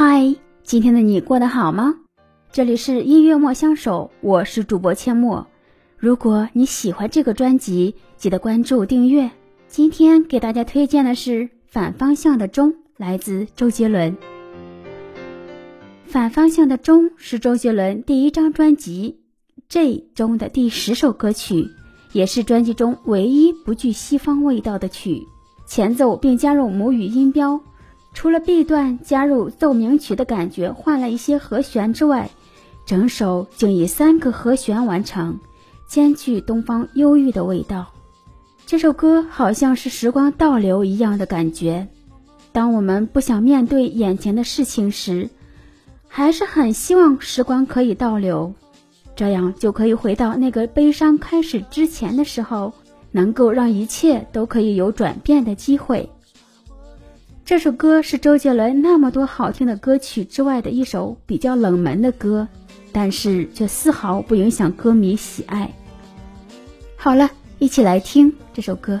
嗨，今天的你过得好吗？这里是音乐莫相守，我是主播阡陌。如果你喜欢这个专辑，记得关注订阅。今天给大家推荐的是《反方向的钟》，来自周杰伦。《反方向的钟》是周杰伦第一张专辑《J》中的第十首歌曲，也是专辑中唯一不具西方味道的曲。前奏并加入母语音标。除了 B 段加入奏鸣曲的感觉，换了一些和弦之外，整首竟以三个和弦完成，兼具东方忧郁的味道。这首歌好像是时光倒流一样的感觉。当我们不想面对眼前的事情时，还是很希望时光可以倒流，这样就可以回到那个悲伤开始之前的时候，能够让一切都可以有转变的机会。这首歌是周杰伦那么多好听的歌曲之外的一首比较冷门的歌，但是却丝毫不影响歌迷喜爱。好了，一起来听这首歌。